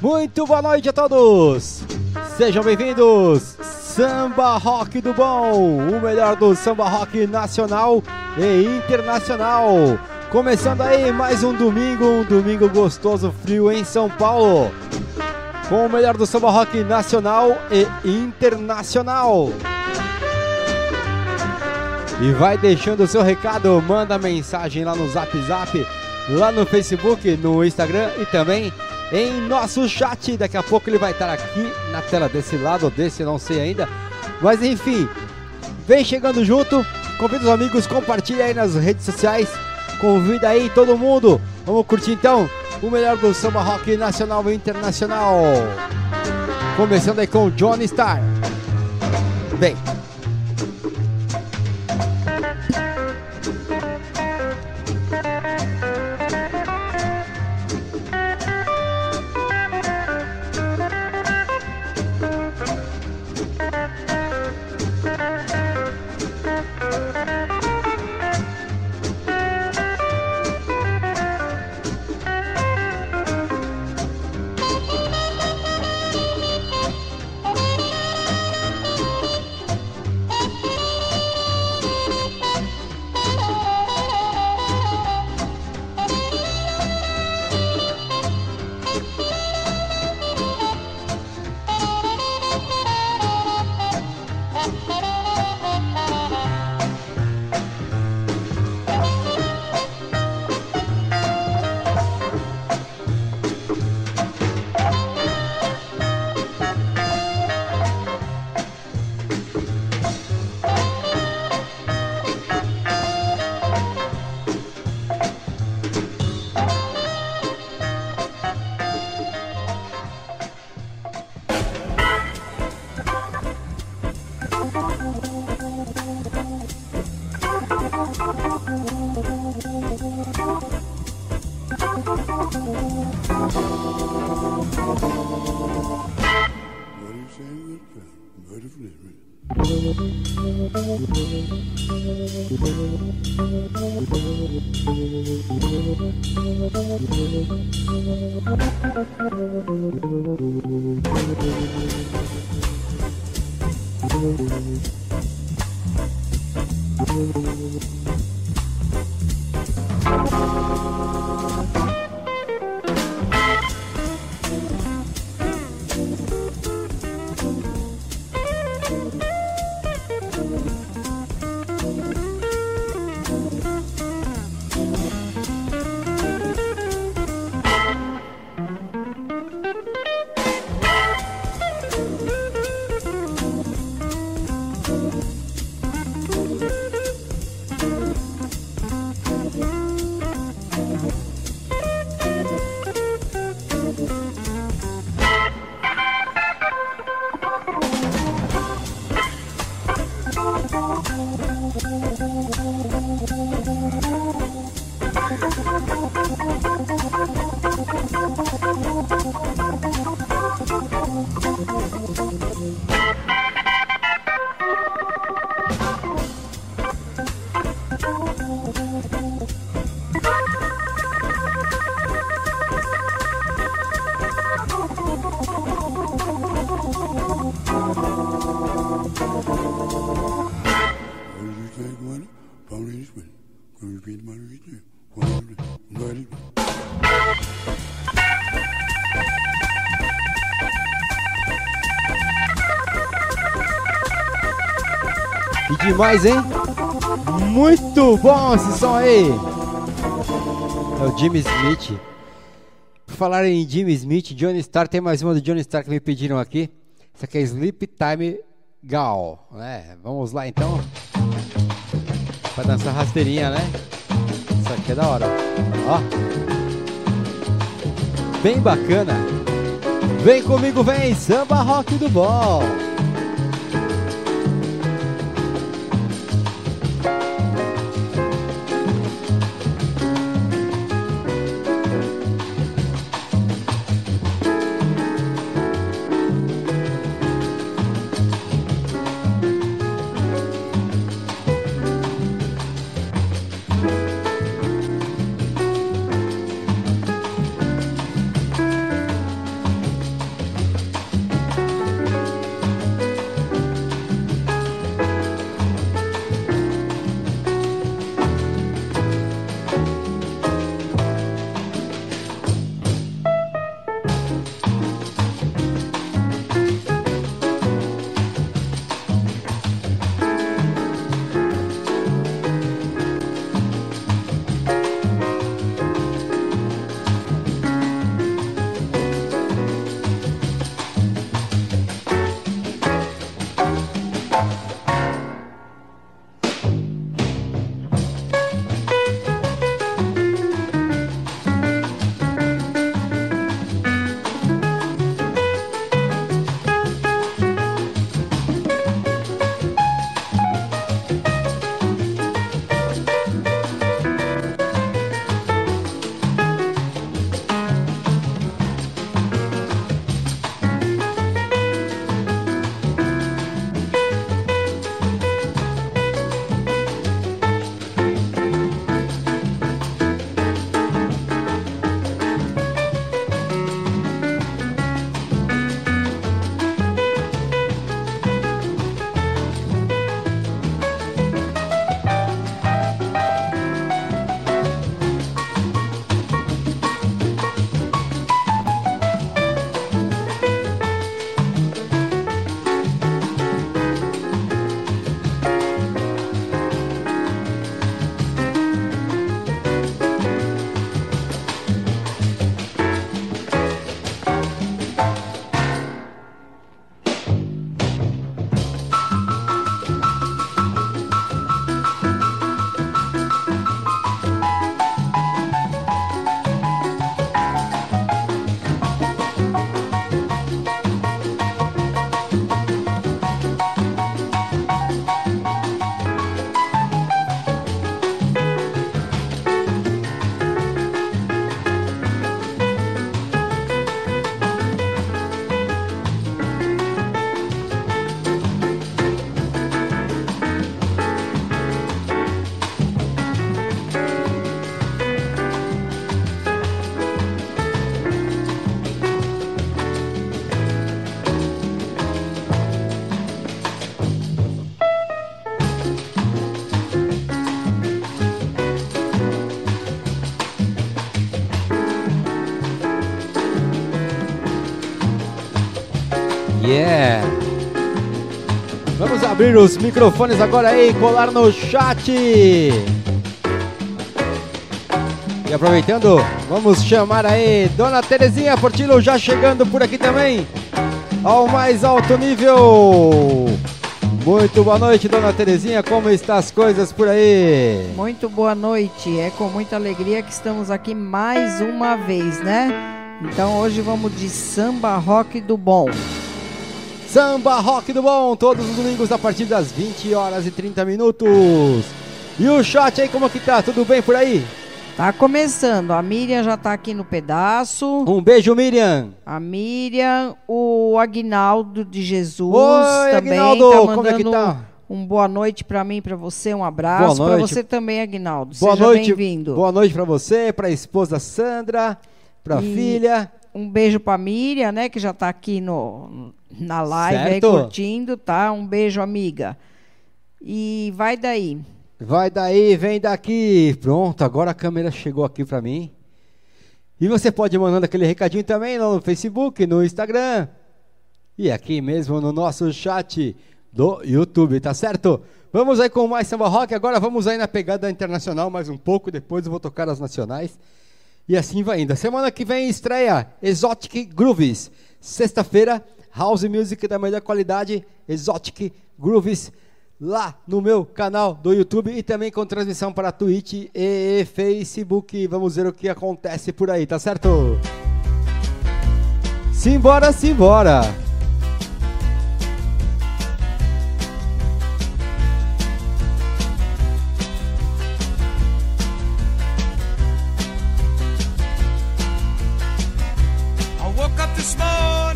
Muito boa noite a todos! Sejam bem-vindos! Samba Rock do Bom, o melhor do samba rock nacional e internacional. Começando aí mais um domingo, um domingo gostoso, frio em São Paulo. Com o melhor do samba rock nacional e internacional. E vai deixando o seu recado, manda mensagem lá no Zap Zap, lá no Facebook, no Instagram e também em nosso chat. Daqui a pouco ele vai estar aqui na tela desse lado ou desse, não sei ainda. Mas enfim, vem chegando junto, convida os amigos, compartilha aí nas redes sociais, convida aí todo mundo. Vamos curtir então o melhor do samba rock nacional e internacional. Começando aí com Johnny Star. Vem. Demais, hein? Muito bom esse som aí! É o Jimmy Smith. Por falar em Jimmy Smith, Johnny Star, tem mais uma do Johnny Star que me pediram aqui. Isso aqui é Sleep Time Gal. né? vamos lá então. Pra dançar rasteirinha, né? Isso aqui é da hora. Ó. Bem bacana. Vem comigo, vem! Samba Rock do Bom! Abrir os microfones agora aí, colar no chat. E aproveitando, vamos chamar aí Dona Terezinha Portillo já chegando por aqui também, ao mais alto nível. Muito boa noite, Dona Terezinha, como estão as coisas por aí? Muito boa noite, é com muita alegria que estamos aqui mais uma vez, né? Então hoje vamos de samba rock do bom. Samba Rock do Bom, todos os domingos a partir das 20 horas e 30 minutos. E o chat aí, como que tá? Tudo bem por aí? Tá começando, a Miriam já tá aqui no pedaço. Um beijo, Miriam. A Miriam, o Agnaldo de Jesus Oi, também Aguinaldo, tá como é mandando que tá? um boa noite pra mim, pra você, um abraço. Noite. você também, Agnaldo. Boa Seja noite. bem-vindo. Boa noite pra você, pra esposa Sandra, pra E- filha. Um beijo pra Miriam, né, que já tá aqui no, na live aí Certo. curtindo, tá? Um beijo, amiga. E vai daí. Vai daí, vem daqui. Pronto, agora a câmera chegou aqui pra mim. E você pode ir mandando aquele recadinho também lá no Facebook, no Instagram. E aqui mesmo no nosso chat do YouTube, tá certo? Vamos aí com mais samba rock. Agora vamos aí na pegada internacional mais um pouco. Depois eu vou tocar as nacionais. E assim vai indo. Semana que vem estreia Exotic Grooves. Sexta-feira, House Music da melhor qualidade, Exotic Grooves, lá no meu canal do YouTube e também com transmissão para Twitch e Facebook. Vamos ver o que acontece por aí, tá certo? Simbora, simbora! I woke this morning,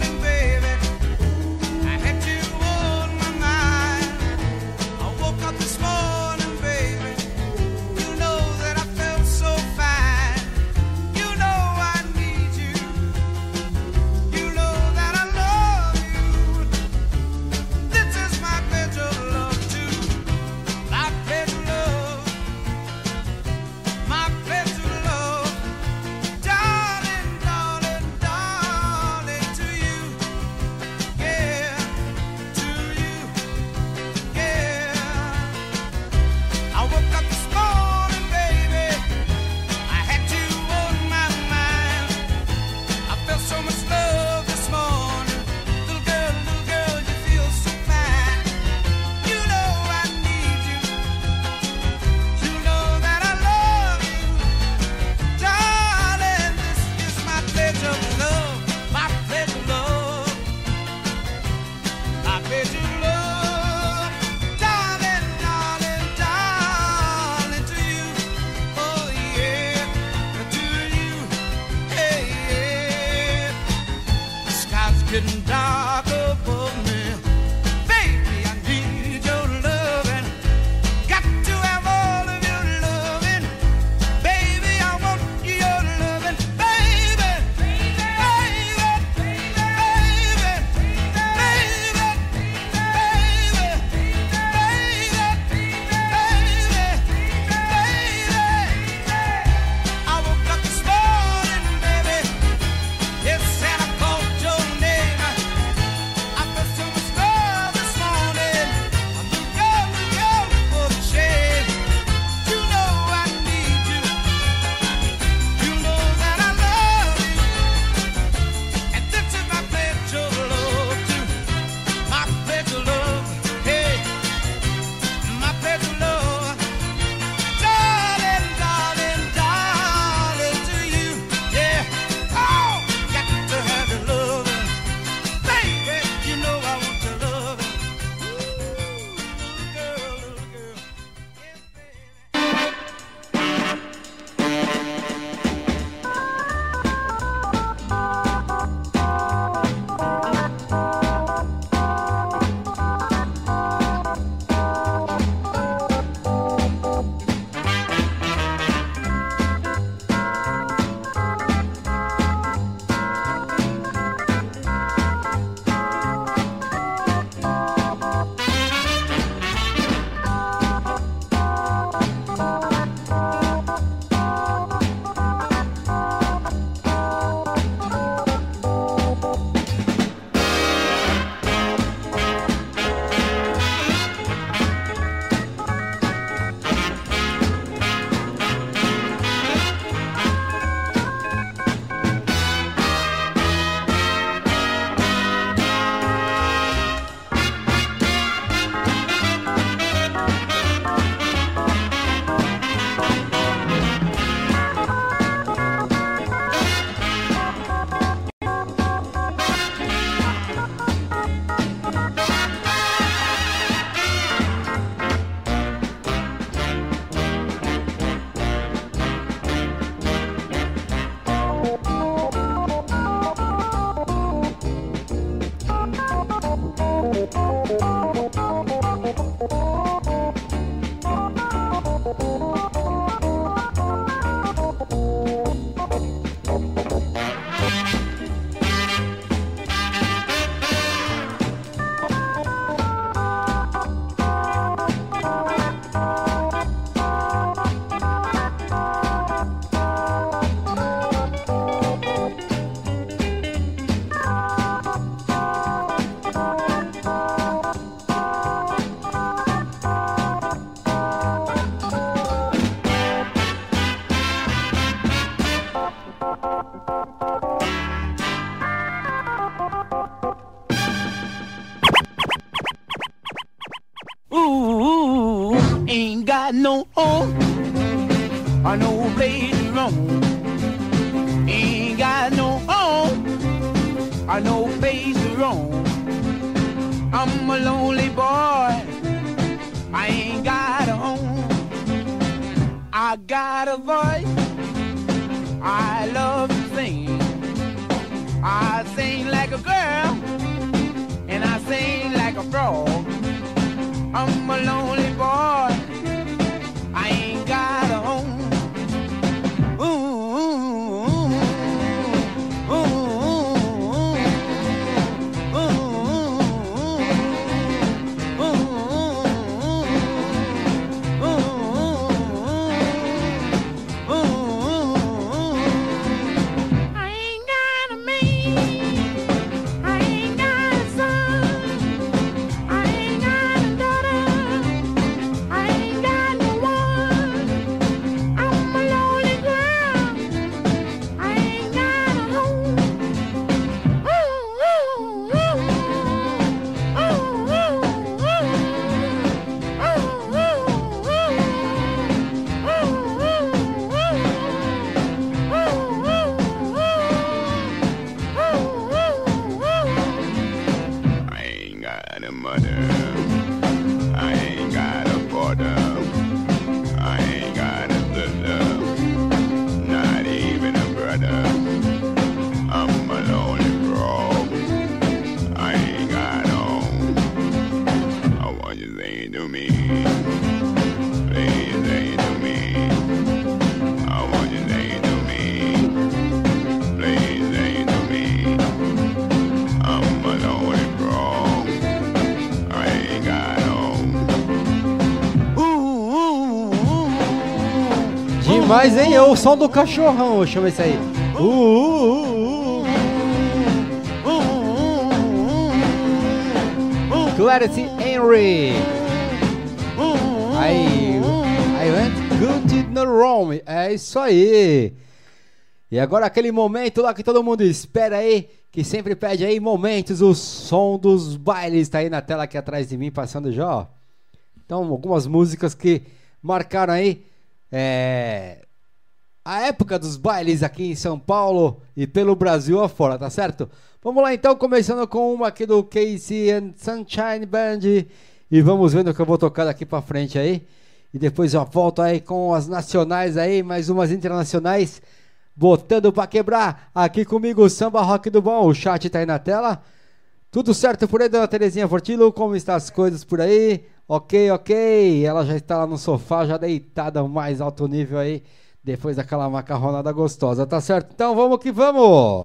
Demais, hein? É o som do cachorrão, chama esse aí. Uh, uh, uh, uh. Clarity Henry. Aí, I went good in the room. É isso aí. E agora aquele momento lá que todo mundo espera aí, que sempre pede aí momentos, o som dos bailes tá aí na tela aqui atrás de mim passando já, ó. Então, algumas músicas que marcaram aí é, a época dos bailes aqui em São Paulo e pelo Brasil afora, tá certo? Vamos lá então, começando com uma aqui do Casey and Sunshine Band e vamos vendo o que eu vou tocar daqui pra frente aí. E depois eu volto aí com as nacionais aí, mais umas internacionais, botando pra quebrar. Aqui comigo Samba Rock do Bom, o chat tá aí na tela. Tudo certo por aí, dona Terezinha Fortilo? Como estão as coisas por aí? Ok, ok. Ela já está lá no sofá, já deitada mais alto nível aí, depois daquela macarronada gostosa, tá certo? Então vamos que vamos!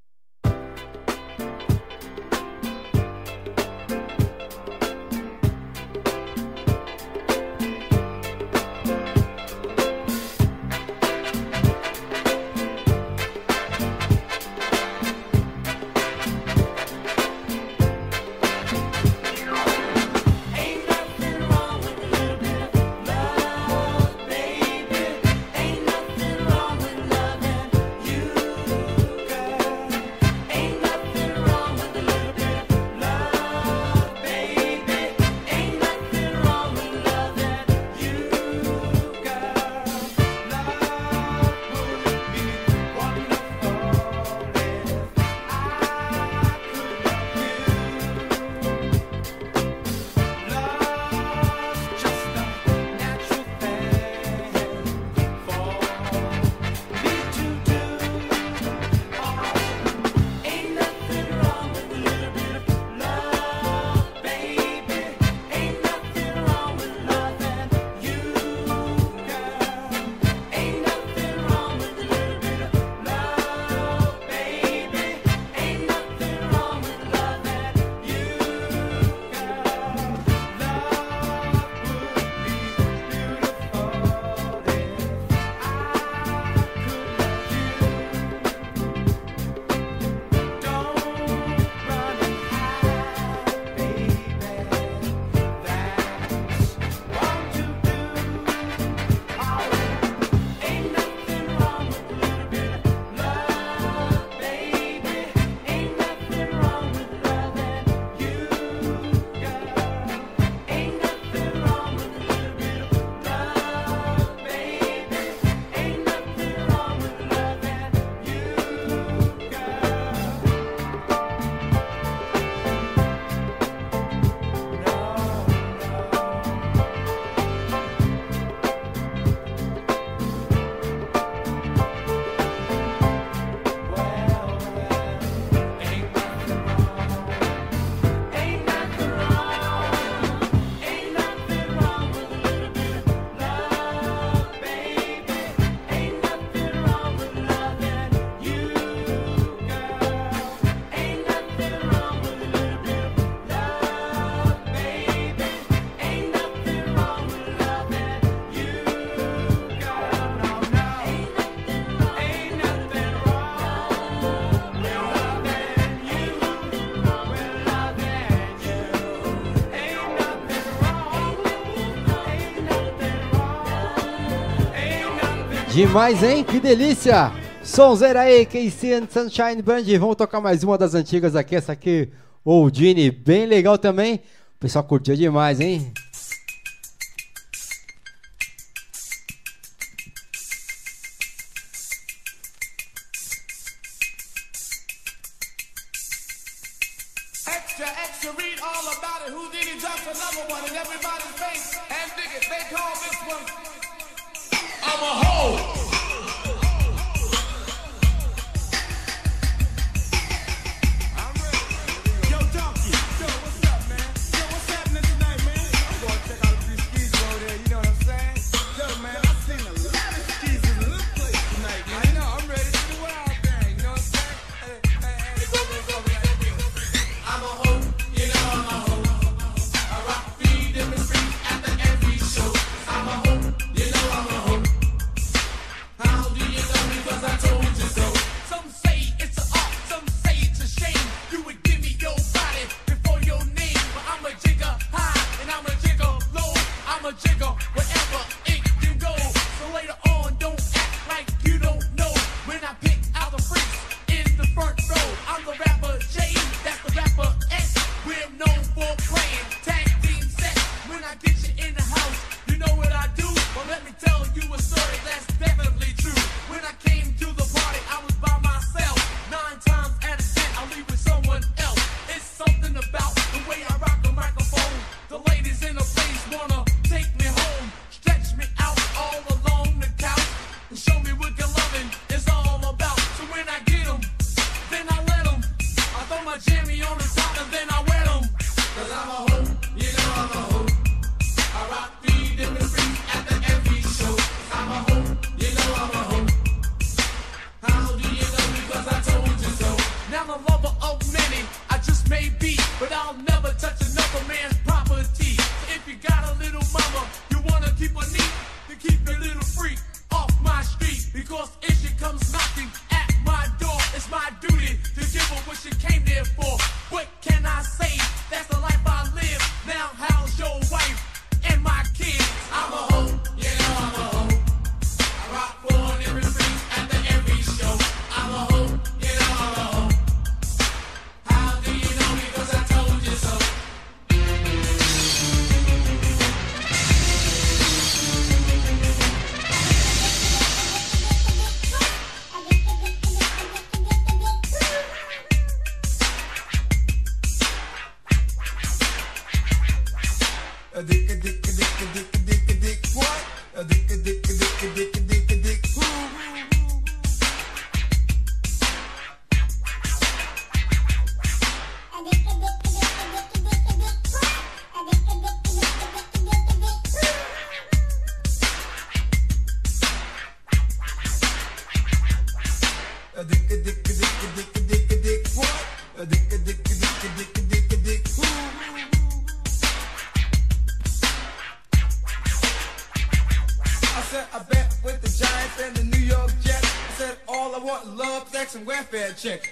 Demais, hein? Que delícia! Sonzeira aí, KC and Sunshine Band. Vamos tocar mais uma das antigas aqui, essa aqui, Oldine, bem legal também. O pessoal curtiu demais, hein? there for. check.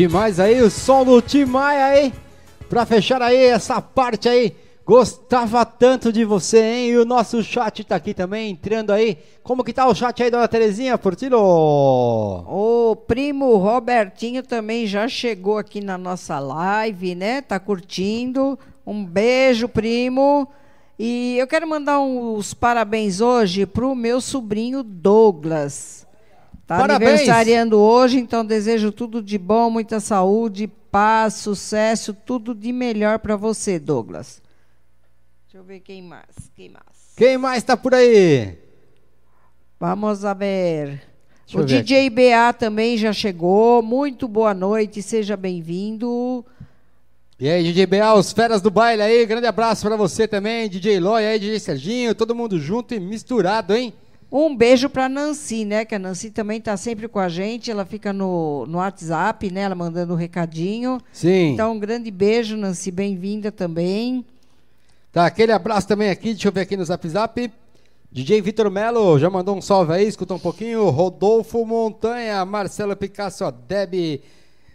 Demais aí, o som do Tim Maia aí. Pra fechar aí essa parte aí. Gostava tanto de você, hein? E o nosso chat tá aqui também, entrando aí. Como que tá o chat aí, dona Terezinha Portillo? O primo Robertinho também já chegou aqui na nossa live, né? Tá curtindo. Um beijo, primo. E eu quero mandar uns parabéns hoje pro meu sobrinho Douglas. Tá Parabéns! aniversariando hoje, então desejo tudo de bom, muita saúde, paz, sucesso, tudo de melhor para você, Douglas. Deixa eu ver quem mais. Quem mais? Quem mais tá por aí? Vamos ver. Deixa o ver DJ BA também já chegou. Muito boa noite, seja bem-vindo. E aí, DJ BA, os feras do baile aí, grande abraço pra você também, DJ Loy aí, DJ Serginho, todo mundo junto e misturado, hein? Um beijo para Nancy, né? Que a Nancy também está sempre com a gente. Ela fica no, no WhatsApp, né? Ela mandando um recadinho. Sim. Então, um grande beijo, Nancy. Bem-vinda também. Tá, aquele abraço também aqui, deixa eu ver aqui no Zap Zap. DJ Vitor Melo já mandou um salve aí, escuta um pouquinho. Rodolfo Montanha, Marcelo Picasso, ó, Deb,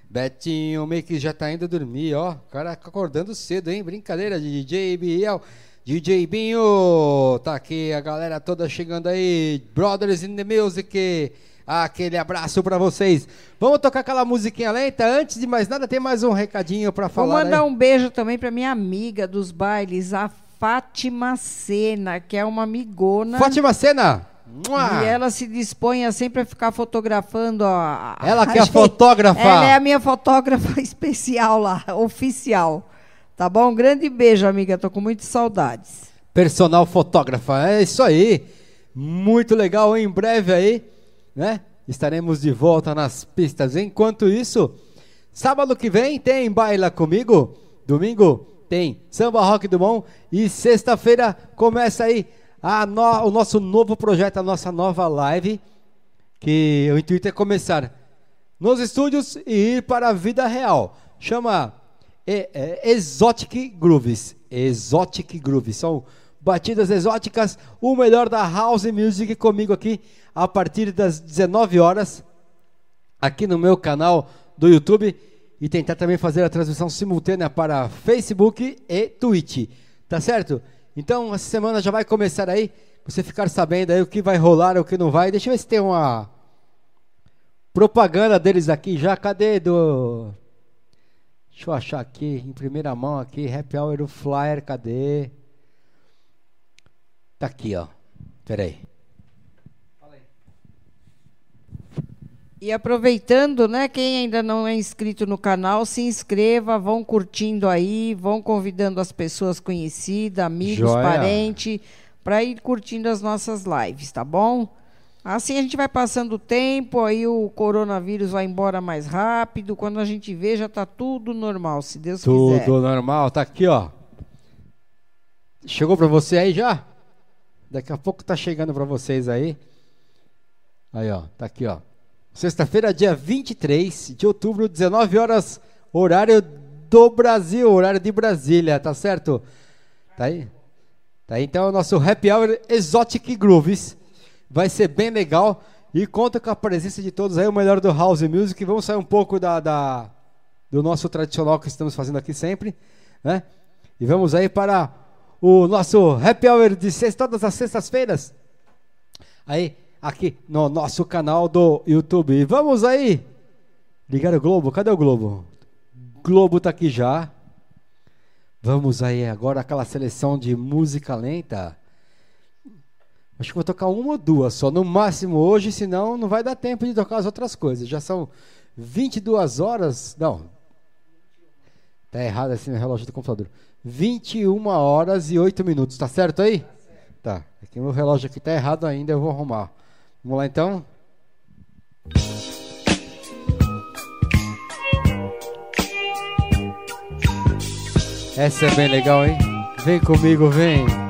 Betinho, o Mix já tá indo dormir, ó. O cara acordando cedo, hein? Brincadeira, DJ Biel, DJ Binho, tá aqui a galera toda chegando aí. Brothers in the Music, aquele abraço pra vocês. Vamos tocar aquela musiquinha lenta? Antes de mais nada, tem mais um recadinho pra Vou falar. mandar aí. um beijo também para minha amiga dos bailes, a Fátima Sena, que é uma amigona. Fátima Sena! E ela se dispõe a sempre a ficar fotografando a. a- Ela que é a fotógrafa. Ela é a minha fotógrafa especial lá, oficial. Tá bom? Um grande beijo, amiga. Tô com muitas saudades. Personal fotógrafa, é isso aí. Muito legal, em breve aí, né? Estaremos de volta nas pistas. Enquanto isso, sábado que vem tem Baila Comigo, domingo tem Samba Rock do Bom e sexta-feira começa aí no- o nosso novo projeto, a nossa nova live, que o intuito é começar nos estúdios e ir para a vida real. Chama é, é, Exotic Grooves. Exotic Grooves. São batidas exóticas, o melhor da house music comigo aqui a partir das 19 horas aqui no meu canal do YouTube e tentar também fazer a transmissão simultânea para Facebook e Twitch. Tá certo? Então, essa semana já vai começar aí, você ficar sabendo aí o que vai rolar, o que não vai. Deixa eu ver se tem uma propaganda deles aqui já. Cadê do Deixa eu achar aqui em primeira mão aqui, Happy Hour o flyer, cadê? Tá aqui, ó. Pera aí. E aproveitando, né, quem ainda não é inscrito no canal, se inscreva, vão curtindo aí, vão convidando as pessoas conhecidas, amigos, Joia. parentes, para ir curtindo as nossas lives, tá bom? Assim a gente vai passando o tempo, aí o coronavírus vai embora mais rápido, quando a gente vê já tá tudo normal, se Deus quiser. Tudo normal, tá aqui, ó. Chegou pra você aí já? Daqui a pouco tá chegando pra vocês aí. Aí, ó, tá aqui, ó. Sexta-feira, dia 23 de outubro, 19 horas, horário do Brasil, horário de Brasília, tá certo? Tá aí? Tá aí, então, o nosso Happy Hour Exotic Grooves. Vai ser bem legal. E conta com a presença de todos aí, o melhor do House Music. Vamos sair um pouco da, da- do nosso tradicional que estamos fazendo aqui sempre, né? E vamos aí para o nosso Happy Hour de sexta, todas as sextas-feiras. Aí, aqui no nosso canal do YouTube. E vamos aí! Ligar o Globo, cadê o Globo? Globo tá aqui já. Vamos aí agora aquela seleção de música lenta. Acho que vou tocar uma ou duas só, no máximo hoje, senão não vai dar tempo de tocar as outras coisas. Já são 22 horas. Não. Tá errado assim no relógio do computador. 21 horas e 8 minutos, tá certo aí? Tá. Aqui meu relógio aqui tá errado ainda, eu vou arrumar. Vamos lá então? Essa é bem legal, hein? Vem comigo, vem.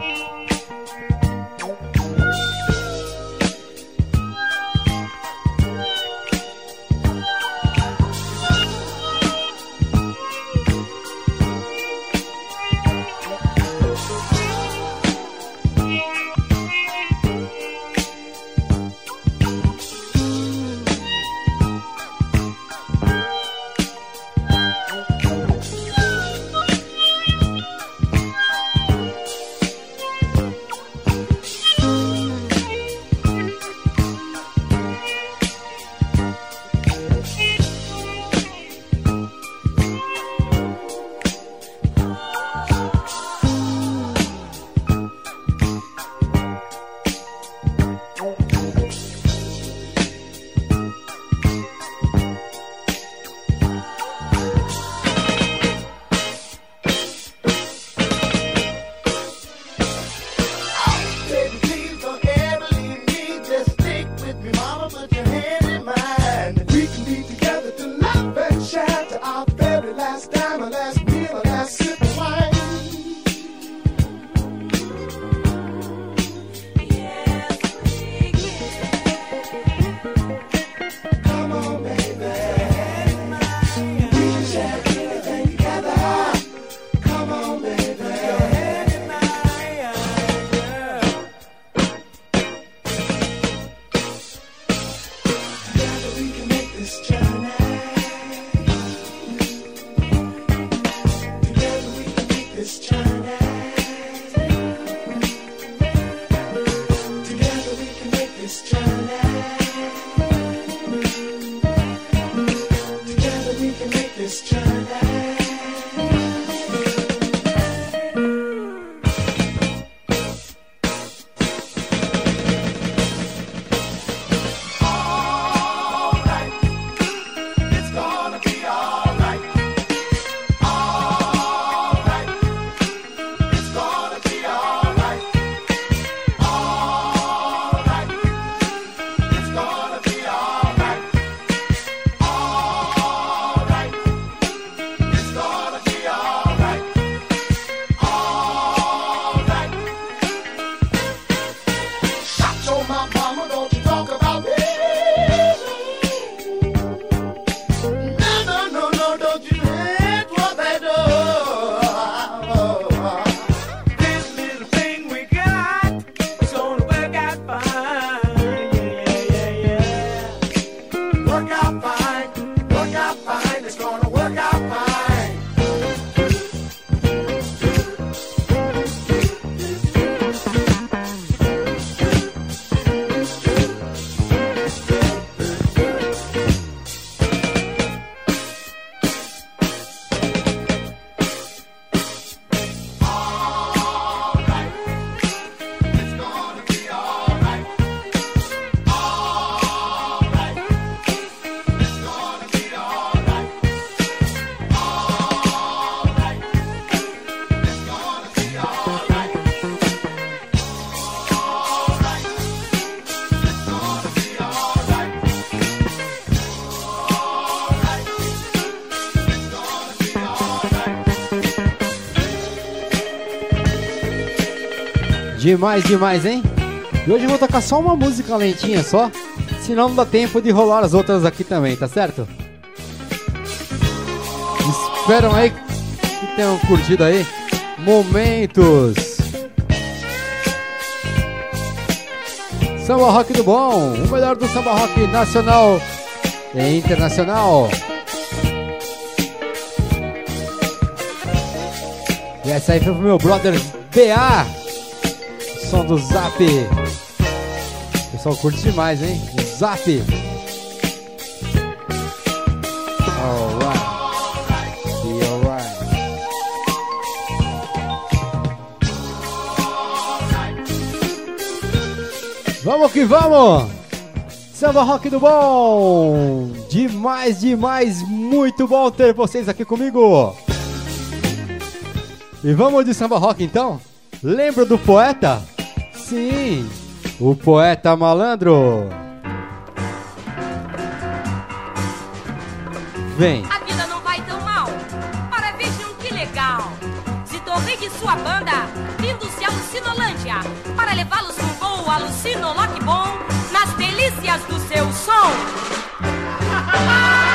Demais, demais, hein? E hoje eu vou tocar só uma música lentinha só, senão não dá tempo de rolar as outras aqui também, tá certo? Esperam aí que tenham curtido aí momentos. Samba rock do bom, o melhor do samba rock nacional e internacional. E essa aí foi pro meu brother BA. Som do Zap. O pessoal curte demais, hein? Zap. Alright. Vamos que vamos! Samba Rock do Bom! Demais, demais, muito bom ter vocês aqui comigo! E vamos de samba rock então? Lembra do poeta? Sim, o poeta malandro. Vem. A vida não vai tão mal. Para vejam que legal. Se tornei de sua banda, vindo-se a Lucinolândia, para levá-los num voo alucino lock bom, nas delícias do seu som.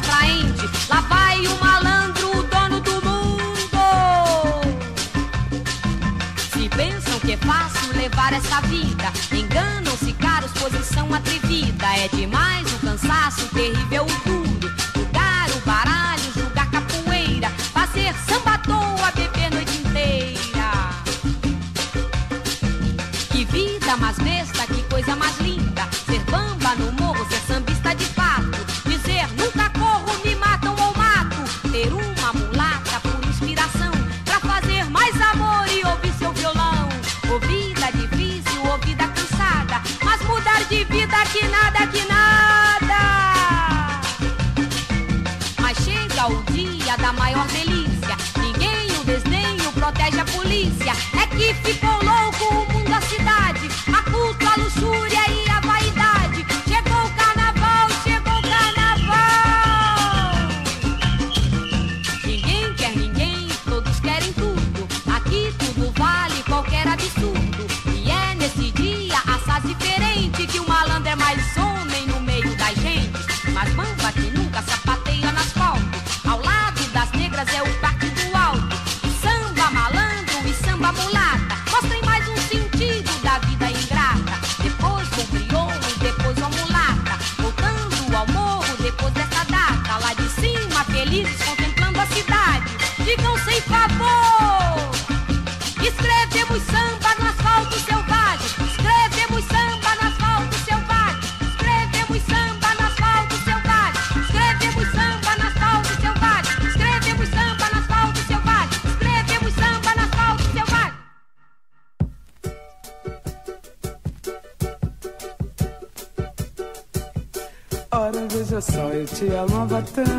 atraente. Lá vai o malandro, o dono do mundo. Se pensam que é fácil levar essa vida, enganam-se caros, posição atrevida. É demais o cansaço, terrível o duro. Amava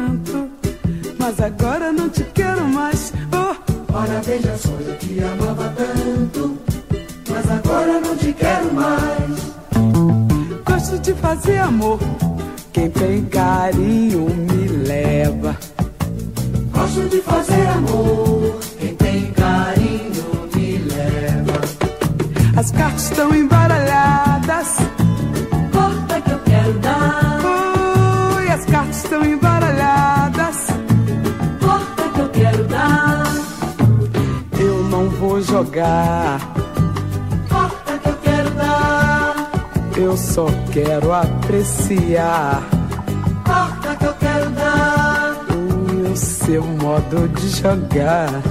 jogar.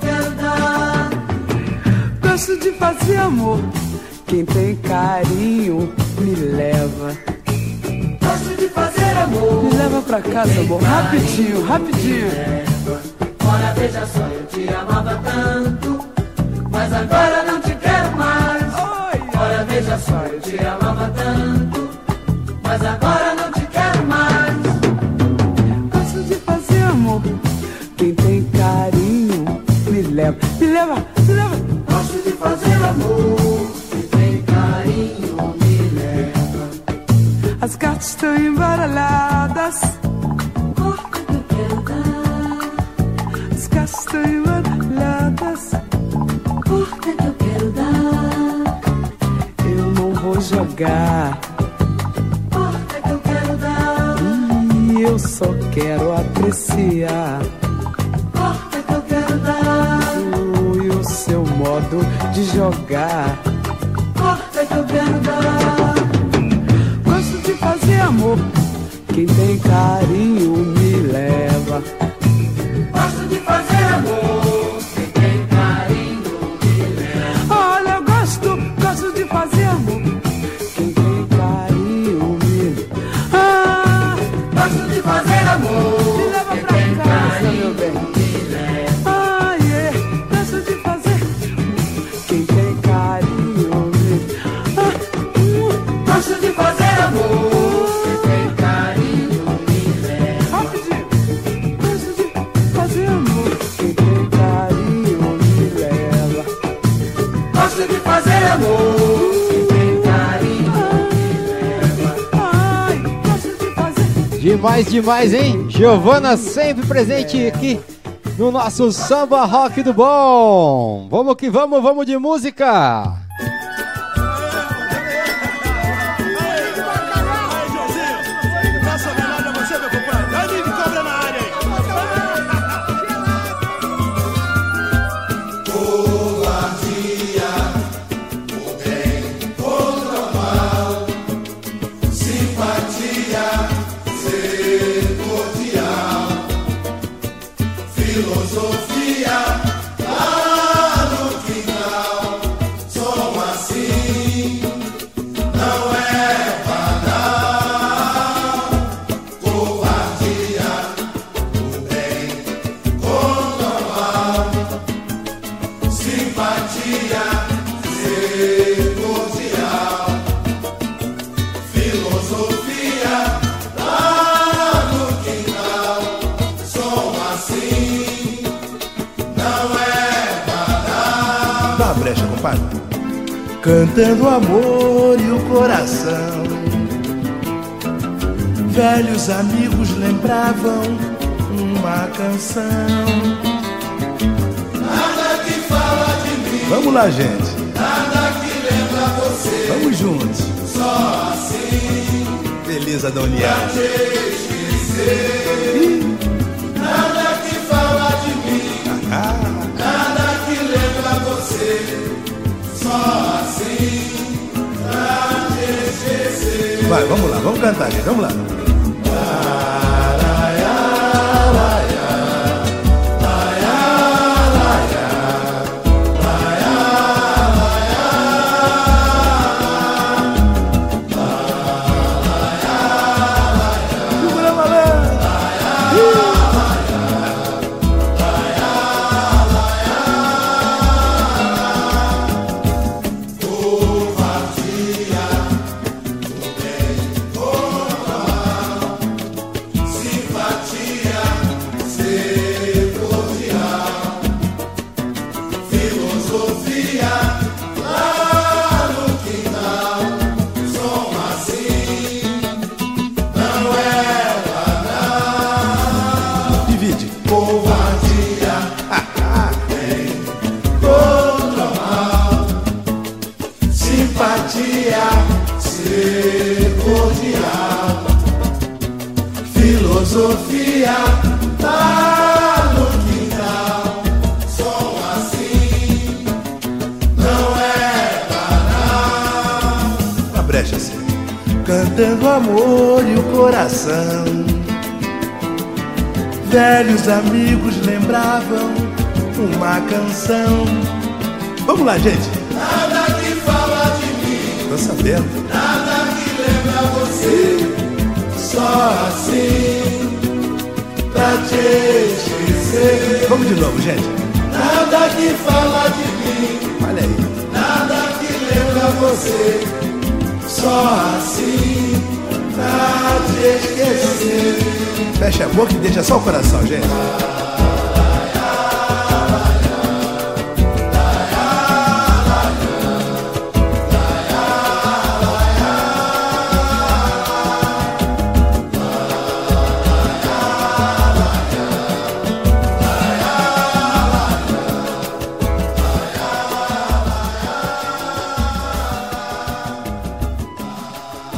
Quero dar, Gosto de fazer amor. Quem tem carinho me leva. gosto de fazer amor. Me leva pra casa, amor. Rapidinho, rapidinho. Ora, veja só, eu te amava tanto, mas agora não te quero mais. Ora, veja só, eu te amava tanto, mas agora Desgastei maladas, porta que eu heladas. As castanhas heladas. Corta que eu quero dar. Eu não vou jogar. porta que eu quero dar. E eu só quero apreciar. porta que eu quero dar. E o seu modo de jogar. Quem tem carinho Demais, demais, hein? Giovana sempre presente aqui no nosso samba rock do bom. Vamos que vamos, vamos de música. Compadre. Cantando o amor e o coração. Velhos amigos lembravam uma canção. Nada que fala de mim. Vamos lá, gente. Nada que lembra você. Vamos juntos. Só assim. Beleza da União. Nada Vai, vamos lá, vamos cantar, gente. Vamos lá. Cantando amor e o coração. Velhos amigos lembravam uma canção. Vamos lá, gente. Nada que fala de mim. Tô sabendo. Nada que lembra você. Só assim. Pra te esquecer. Vamos de novo, gente. Nada que fala de mim. Olha aí. Nada que lembra você. Só assim pra te esquecer. Fecha a boca e deixa só o coração, gente.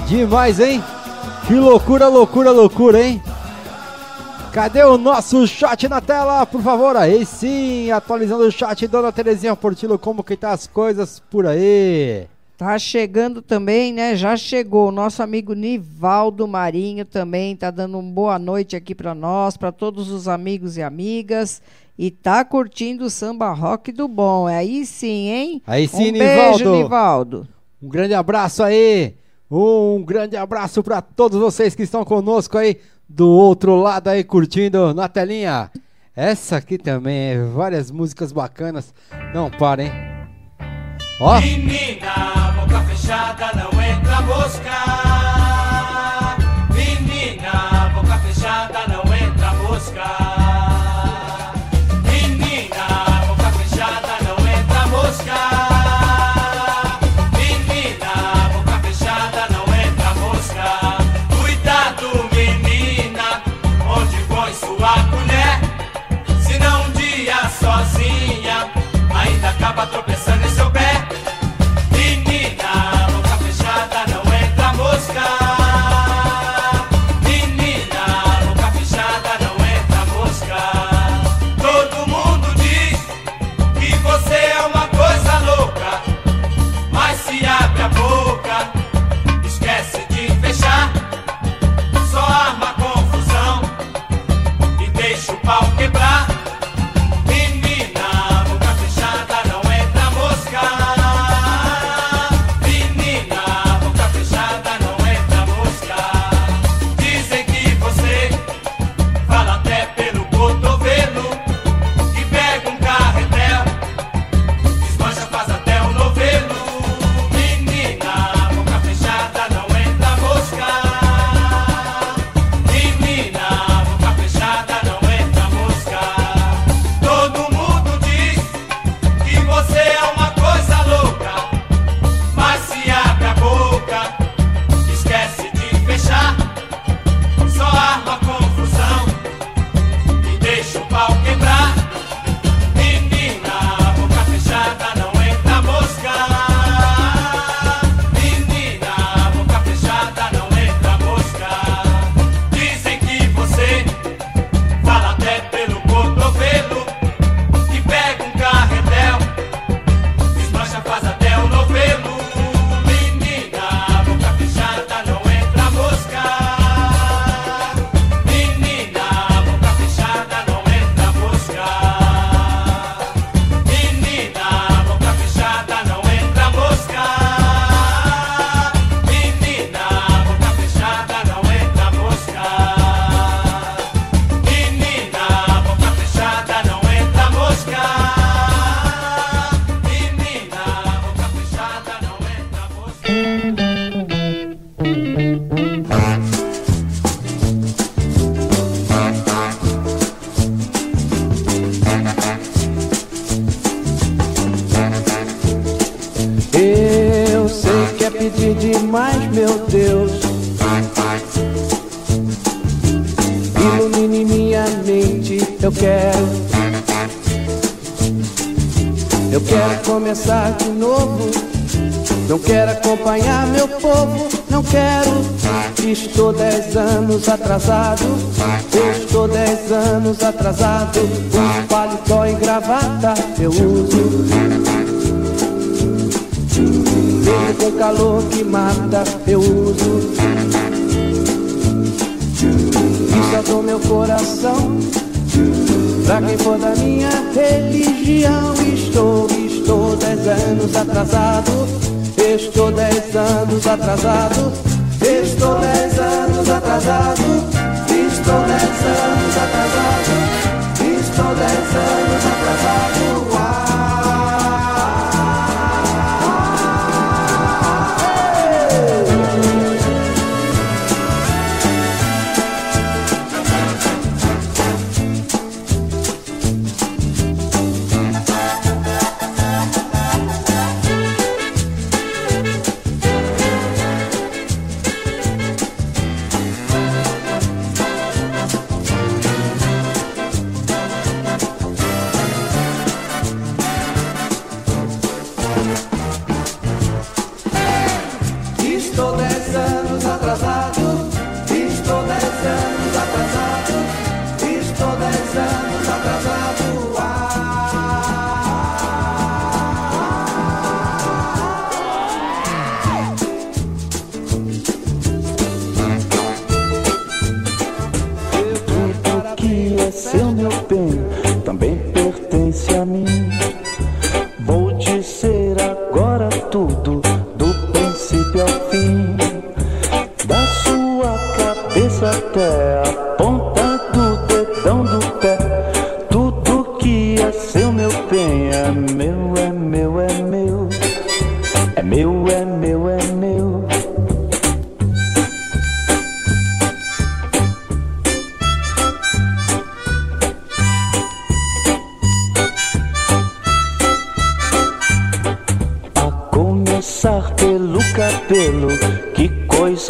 Demais, hein? Que loucura, loucura, loucura, hein? Cadê o nosso chat na tela, por favor? Aí sim, atualizando o chat, Dona Terezinha Portilo, como que tá as coisas por aí? Tá chegando também, né? Já chegou o nosso amigo Nivaldo Marinho também, tá dando uma boa noite aqui para nós, para todos os amigos e amigas. E tá curtindo o samba rock do bom. Aí sim, hein? Aí sim, um beijo, Nivaldo. Nivaldo. Um grande abraço aí. Um grande abraço para todos vocês que estão conosco aí do outro lado aí curtindo na telinha. Essa aqui também é várias músicas bacanas. Não para, hein? Ó, Menina, boca fechada, não entra mosca. Ainda acaba atrasado. Um paletó e gravata eu uso. Mesmo com calor que mata, eu uso. Isso é do meu coração. Pra quem for da minha religião, estou, estou dez anos atrasado. Estou dez anos atrasado. Estou dez anos atrasado.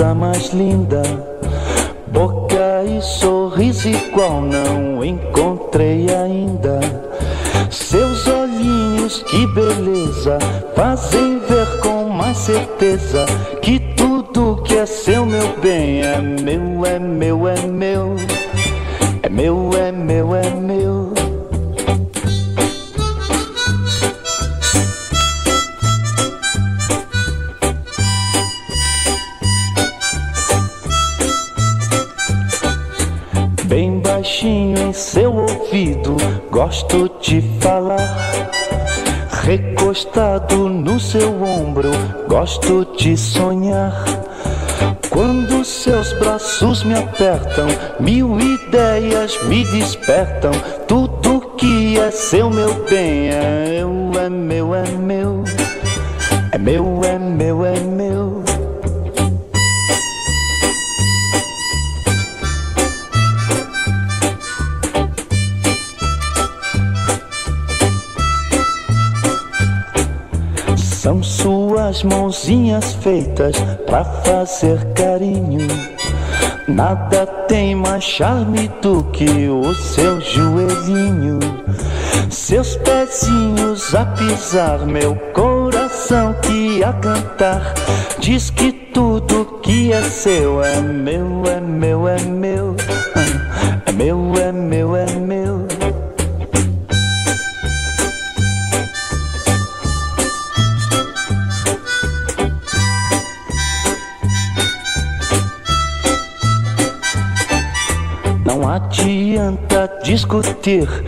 mais linda, boca e sorriso igual não encontrei ainda. Seus olhinhos, que beleza, fazem ver com mais certeza que tudo que é seu, meu bem, é meu, é meu, é meu. gosto de sonhar. Quando seus braços me apertam, mil ideias me despertam. Tu ser carinho. Nada tem mais charme do que o seu joelhinho. Seus pezinhos a pisar, meu coração que a cantar. Diz que tudo que é seu é meu, é meu, é meu тех,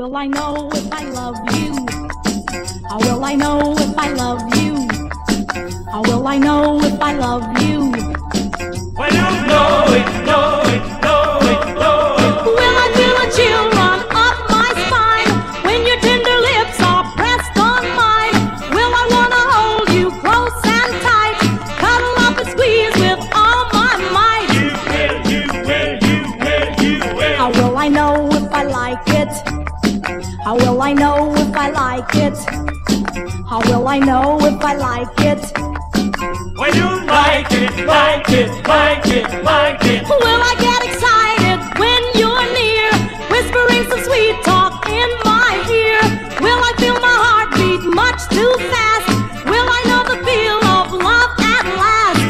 will I know if I love How will I know if I like it? How will I know if I like it? When you like it, like it, like it, like it. Will I get excited when you're near, whispering some sweet talk in my ear? Will I feel my heart beat much too fast? Will I know the feel of love at last?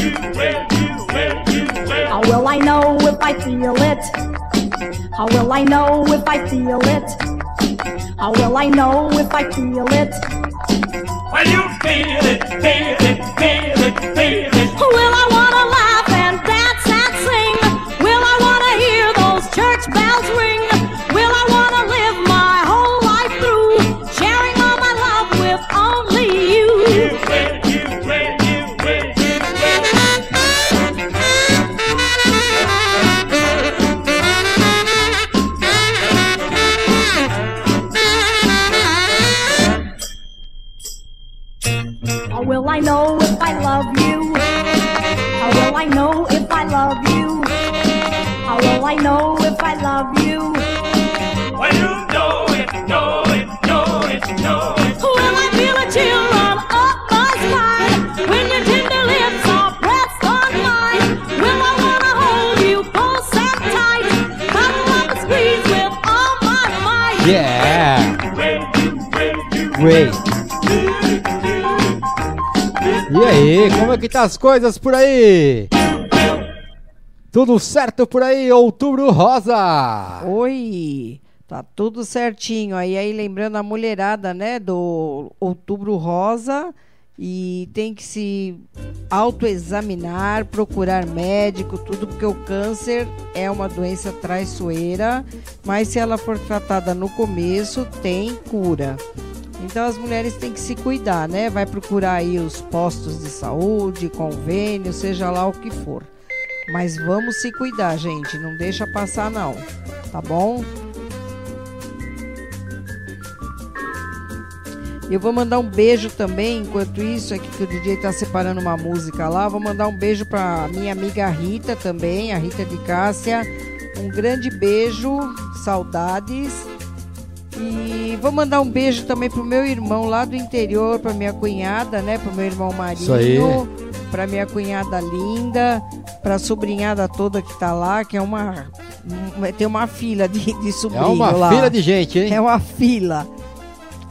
You will, you will, you will. How will I know if I feel it? How will I know if I feel it? How will I know if I feel it? When you feel it, feel it, feel it, feel it. Will I E aí, como é que tá as coisas por aí? Tudo certo por aí, outubro rosa! Oi, tá tudo certinho. Aí, aí lembrando a mulherada, né, do Outubro Rosa e tem que se autoexaminar, procurar médico, tudo porque o câncer é uma doença traiçoeira, mas se ela for tratada no começo, tem cura. Então as mulheres têm que se cuidar, né? Vai procurar aí os postos de saúde, convênio, seja lá o que for. Mas vamos se cuidar, gente. Não deixa passar, não. Tá bom? Eu vou mandar um beijo também, enquanto isso, aqui que o DJ tá separando uma música lá. Vou mandar um beijo pra minha amiga Rita também, a Rita de Cássia. Um grande beijo, saudades. E vou mandar um beijo também pro meu irmão lá do interior, pra minha cunhada, né? Pro meu irmão Isso aí. Marinho, pra minha cunhada linda, pra sobrinhada toda que tá lá, que é uma. um- tem uma fila de, de É sobrinho uma lá. fila de gente, hein? É uma fila.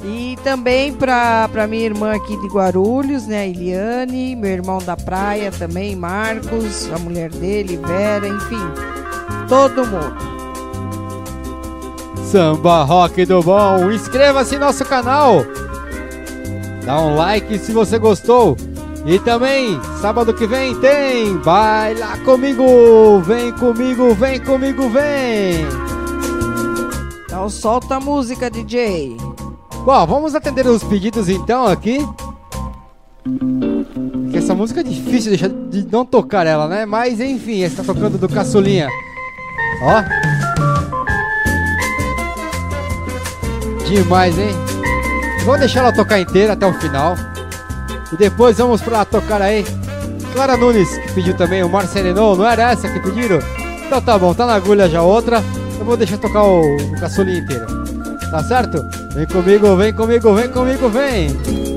E também pra minha irmã aqui de Guarulhos, né, a Eliane, meu irmão da praia também, Marcos, a mulher dele, Vera, enfim, todo mundo. Samba Rock do Bom. Inscreva-se no nosso canal. Dá um like se você gostou. E também, sábado que vem tem Vai lá comigo, vem comigo, vem comigo, vem. Então solta a música, DJ. Bom, vamos atender os pedidos então aqui. Que essa música é difícil deixar de não tocar ela, né? Mas enfim, está tocando do Caçulinha. Ó. Demais, hein? Vou deixar ela tocar inteira até o final. E depois vamos pra tocar aí. Clara Nunes, que pediu também o Marcelino, não era essa que pediram? Então tá bom, tá na agulha já outra. Eu vou deixar tocar o, o caçulinha inteiro. Tá certo? Vem comigo, vem comigo, vem comigo, vem!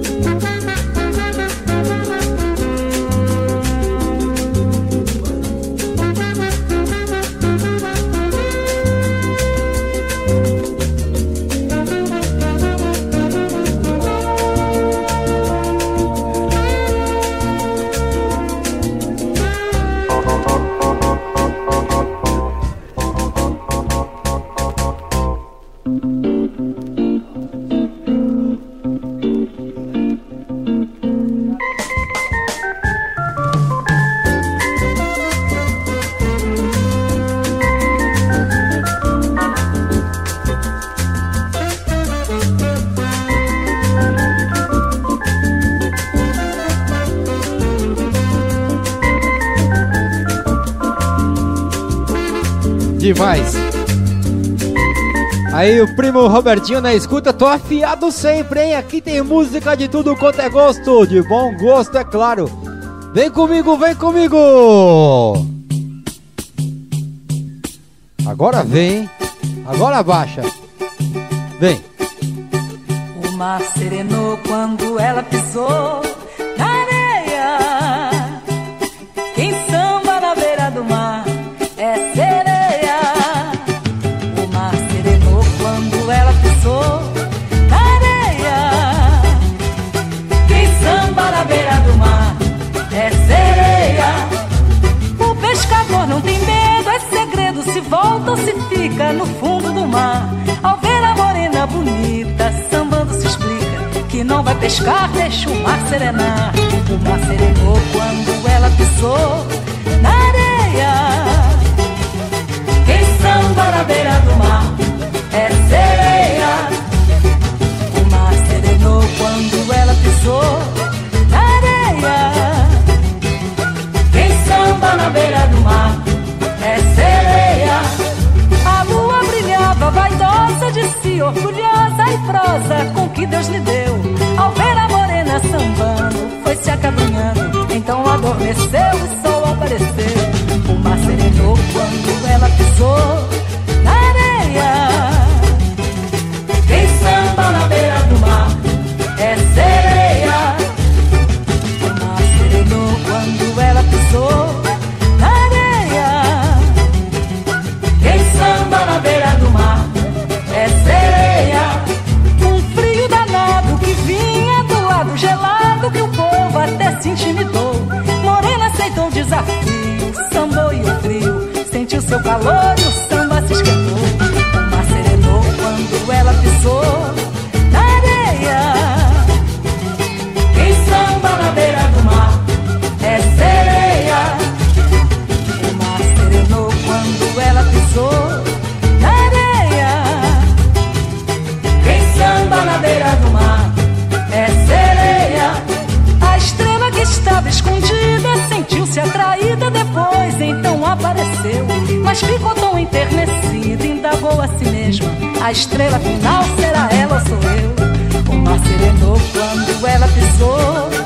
Aí o primo Robertinho na escuta, tô afiado sempre, hein? Aqui tem música de tudo quanto é gosto, de bom gosto, é claro. Vem comigo, vem comigo! Agora vem, agora baixa. Vem. O mar serenou quando ela pisou fica no fundo do mar. Ao ver a morena bonita, sambando se explica que não vai pescar, deixa o mar serenar. O mar serenou quando ela pisou que Deus lhe deu. Ao ver a morena sambando, foi se acabrunhando. Então adormeceu, o sol apareceu. O mar serenou quando ela pisou calor e o samba Mas ficou tão enternecida, indagou a si mesma. A estrela final será ela ou sou eu? O mar serenou quando ela pisou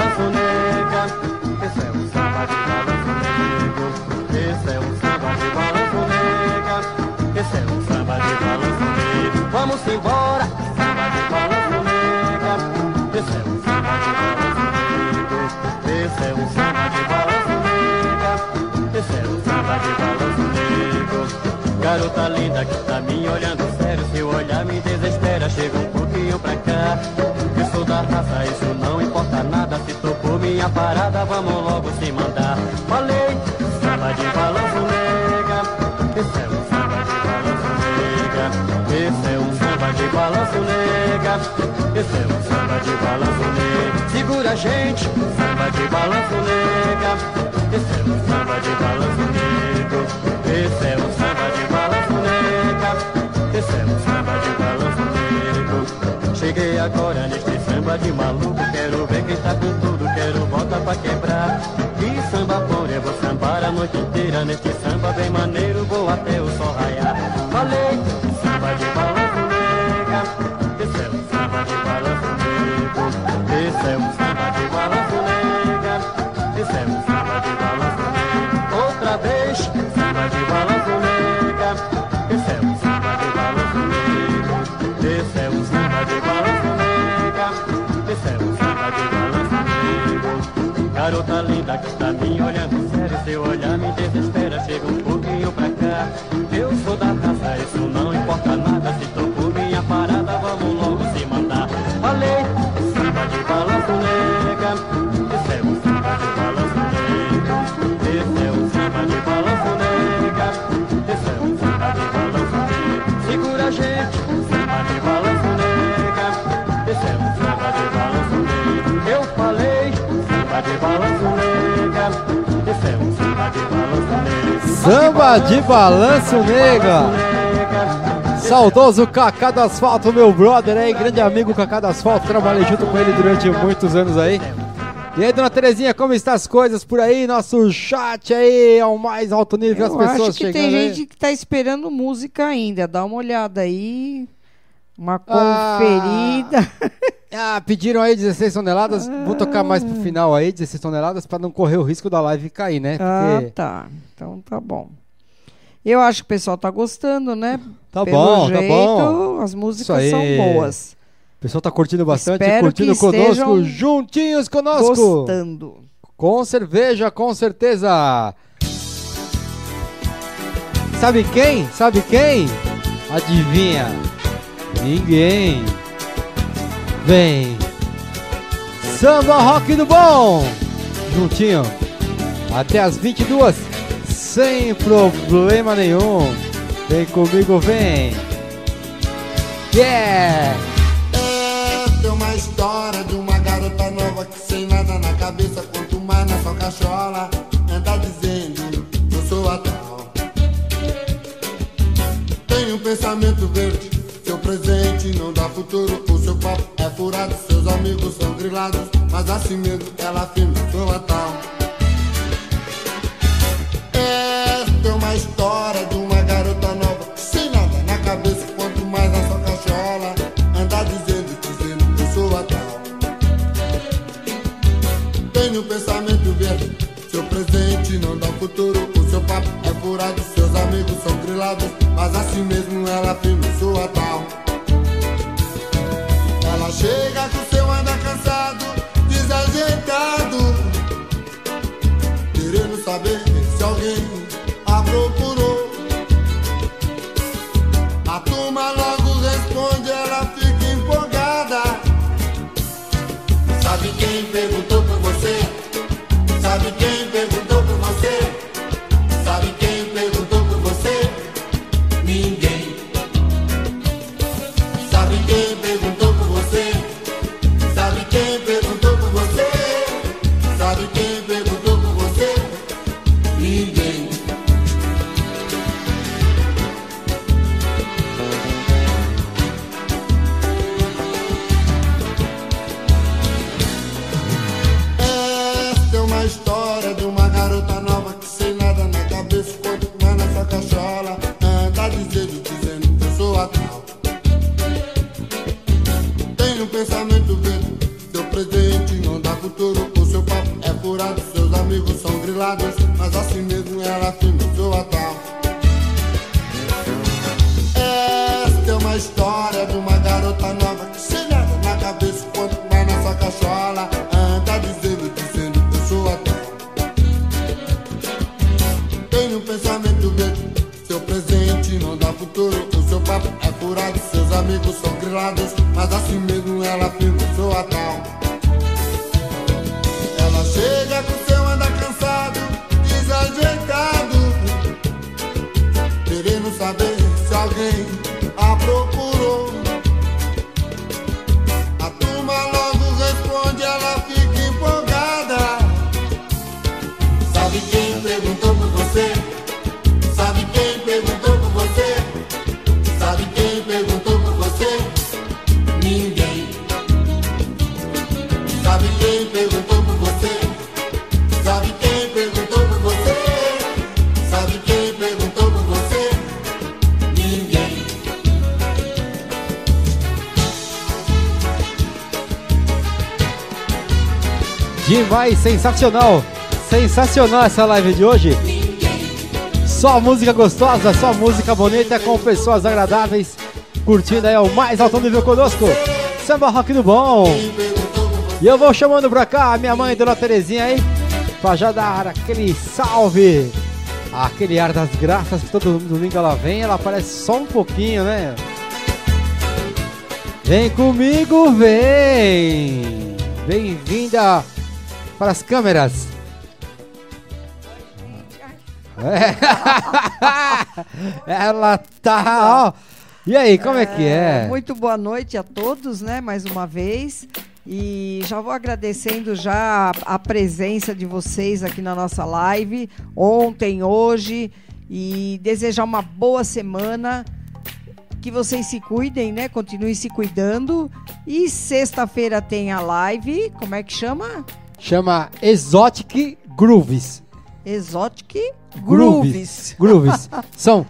balanço nega. Esse é um samba de balanço nego. Esse é um samba de balanço nega. Esse é um samba de balanço nego. Vamos embora, samba de balanço nega. Esse é um samba de balanço nego. Esse é um samba de balanço nega. Esse é um samba de balanço nego. Garota linda que tá me olhando sério Se o olhar me desespera, chega um pouquinho pra cá Eu sou da raça, isso não importa minha parada, vamos logo se mandar. Falei, samba de balanço nega. Esse é um samba de balanço nega. Esse é um samba de balanço nega. Esse é um samba de balanço nega. Segura gente, samba de balanço nega. Esse é um samba de balanço nego. Esse é um samba de balanço nega. Esse é um samba de balanço nego. Cheguei agora neste samba de maluco Quero ver quem tá com tudo, quero volta pra quebrar. E samba por eu vou sambar a noite inteira Neste samba bem maneiro, vou até o sol raiar. Falei, samba de balanço nega. Esse é um samba de balanço nego Esse é um Garota linda que tá me olhando. Sério Seu olhar me desespera, chega um pouquinho pra cá de balanço nega Esse é um samba de balanço nega Samba de balanço nega. Saudoso Cacá do Asfalto, meu brother aí, grande amigo Cacá do Asfalto. Trabalhei junto com ele durante muitos anos aí. E aí, dona Terezinha, como estão as coisas por aí? Nosso chat aí ao mais alto nível que as Eu pessoas acho que chegando tem aí. gente que tá esperando música ainda. Dá uma olhada aí. Uma Ah. conferida. Ah, pediram aí 16 toneladas. Vou tocar mais Ah. pro final aí, 16 toneladas, pra não correr o risco da live cair, né? Ah, Porque tá. Então tá bom. Eu acho que o pessoal tá gostando, né? Tá Pelo bom, tá jeito, bom. As músicas são boas. o pessoal tá curtindo bastante, Espero curtindo conosco, juntinhos conosco. Gostando. Com cerveja, com certeza. Sabe quem? Sabe quem? Adivinha? Ninguém. Vem. Samba Rock do Bom. Juntinho. Até as 22. Sem problema nenhum. Vem comigo, vem. Yeah! É uma história de uma garota nova que sem nada na cabeça, quanto mais na sua cachola, anda dizendo, eu sou a tal. Tem um pensamento verde, presente não dá futuro, o seu papo é furado, seus amigos são grilados, mas assim mesmo ela afirma, eu sou a tal. Esta é uma história de uma garota nova Sem nada na cabeça, quanto mais na sua cachola. Anda dizendo, dizendo, eu sou a tal. Tem um pensamento verde Seu presente não dá futuro. O seu papo é furado, seus amigos são grilados. Mas assim mesmo ela afirma, eu sou a tal Chega com seu andar cansado Desajeitado Demais, sensacional. Sensacional essa live de hoje. Só música gostosa, só música bonita com pessoas agradáveis. Curtindo aí o mais alto nível conosco. Samba Rock do Bom. E eu vou chamando pra cá a minha mãe, Dona Terezinha aí, pra já dar aquele salve. Aquele ar das graças que todo domingo ela vem, ela aparece só um pouquinho, né? Vem comigo, vem! Bem-vinda para as câmeras. É. Ela tá, ó. E aí, como é que é? Muito boa noite a todos, né? Mais uma vez. E já vou agradecendo já a presença de vocês aqui na nossa live, ontem, hoje, e desejar uma boa semana. Que vocês se cuidem, né? Continuem se cuidando. E sexta-feira tem a live. Como é que chama? Chama Exotic Grooves. Exotic Grooves. Grooves. São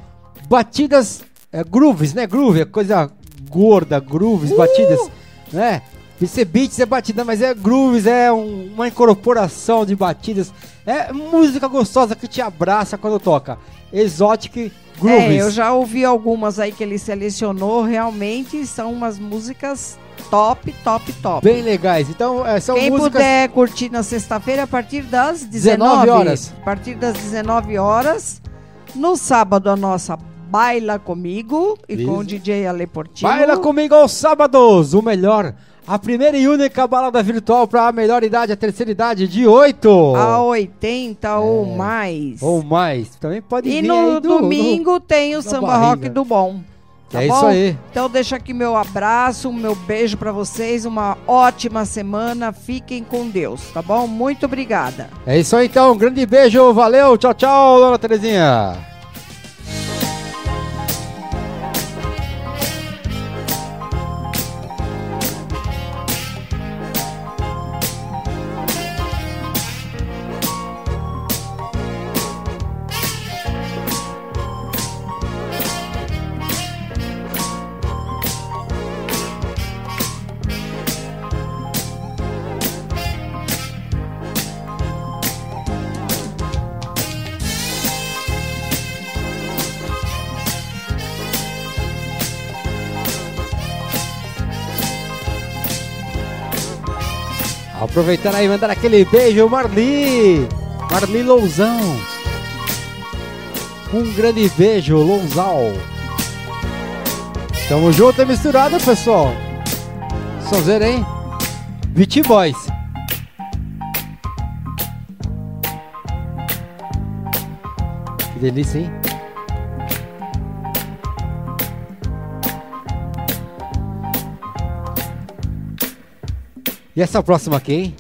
batidas, é, grooves, né? Groove é coisa gorda, grooves, batidas, né? Esse beats é batida, mas é grooves, é um- uma incorporação de batidas. É música gostosa que te abraça quando toca. Exotic Grooves. É, eu já ouvi algumas aí que ele selecionou. Realmente são umas músicas top, top, top. Bem legais. Então, é, são Quem músicas... puder curtir na sexta-feira a partir das 19 19 horas. A partir das 19 horas. No sábado, a nossa Baila Comigo e Isso. com o DJ Ale Portillo. Baila comigo aos sábados, o melhor. A primeira e única balada virtual para a melhor idade, a terceira idade de 8. A 80 ou mais. É. Ou mais. Também pode E vir no do- domingo tem o samba barriga. rock do bom. Tá É bom? isso aí. Então deixa aqui meu abraço, meu beijo pra vocês, uma ótima semana. Fiquem com Deus, tá bom? Muito obrigada. É isso aí então, um grande beijo, valeu, tchau, tchau, dona Terezinha. Aproveitar aí mandar aquele beijo, Marli. Marli Lousão. Um grande beijo, Lousal. Tamo junto e misturado, pessoal. Sonzeira, hein? Beat Boys. Que delícia, hein? E essa próxima aqui, hein?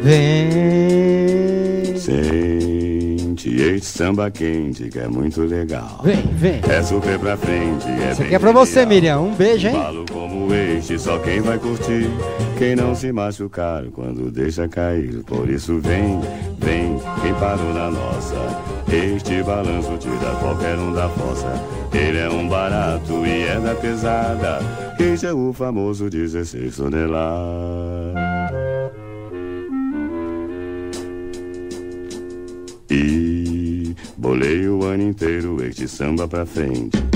Vem. Sente este samba quente que é muito legal. Vem, vem. É super pra frente, é Esse bem aqui é pra você. Miriam. Um beijo, hein? Falo como este, só quem vai curtir. Quem não se machucar quando deixa cair. Por isso vem, vem, quem parou na nossa. Este balanço tira qualquer um da fossa. Ele é um barato e é da pesada. Este é o famoso 16 toneladas. E bolei o ano inteiro este samba pra frente.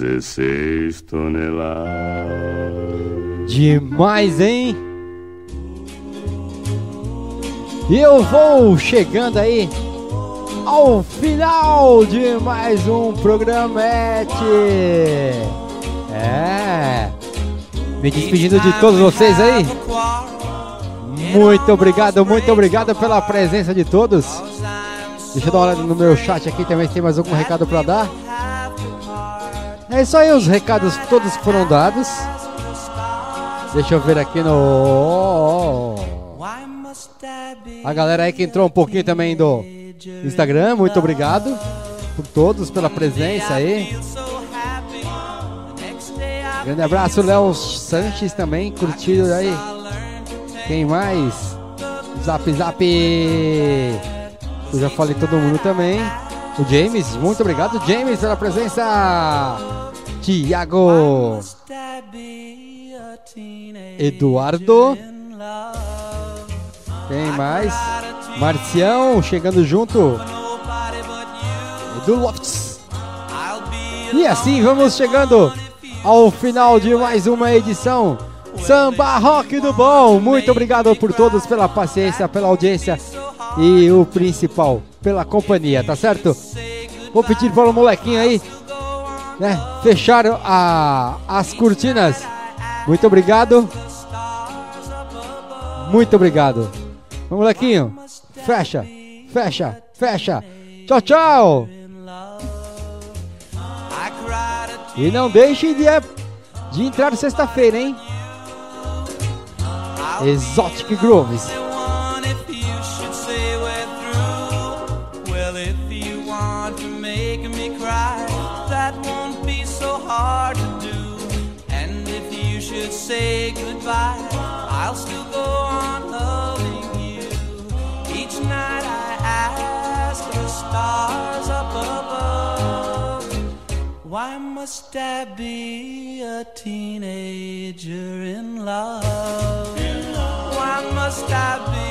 16 toneladas. Demais, hein? E eu vou chegando aí ao final de mais um programete. É. Me despedindo de todos vocês aí. Muito obrigado, muito obrigado pela presença de todos. Deixa eu dar uma olhada no meu chat aqui também se tem mais algum recado pra dar. É isso aí, os recados todos foram dados. Deixa eu ver aqui no. A galera aí que entrou um pouquinho também do Instagram, muito obrigado por todos pela presença aí. Grande abraço, Léo Sanches também, curtido aí. Quem mais? Zap Zap. Eu já falei todo mundo também. O James, muito obrigado, James, pela presença. Tiago. Eduardo. Quem mais? Marcião chegando junto. Edu Lopes. E assim vamos chegando ao final de mais uma edição Samba Rock do Bom. Muito obrigado por todos pela paciência, pela audiência e o principal, pela companhia, tá certo? Vou pedir para o molequinho aí, né, fechar a, as cortinas. Muito obrigado. Muito obrigado. Molequinho, fecha, fecha, fecha. Tchau, tchau. E não deixe de, de entrar sexta-feira, hein? Exotic Grooves. I'll still go on loving you. Each night I ask the stars up above, why must I be a teenager in love? Why must I be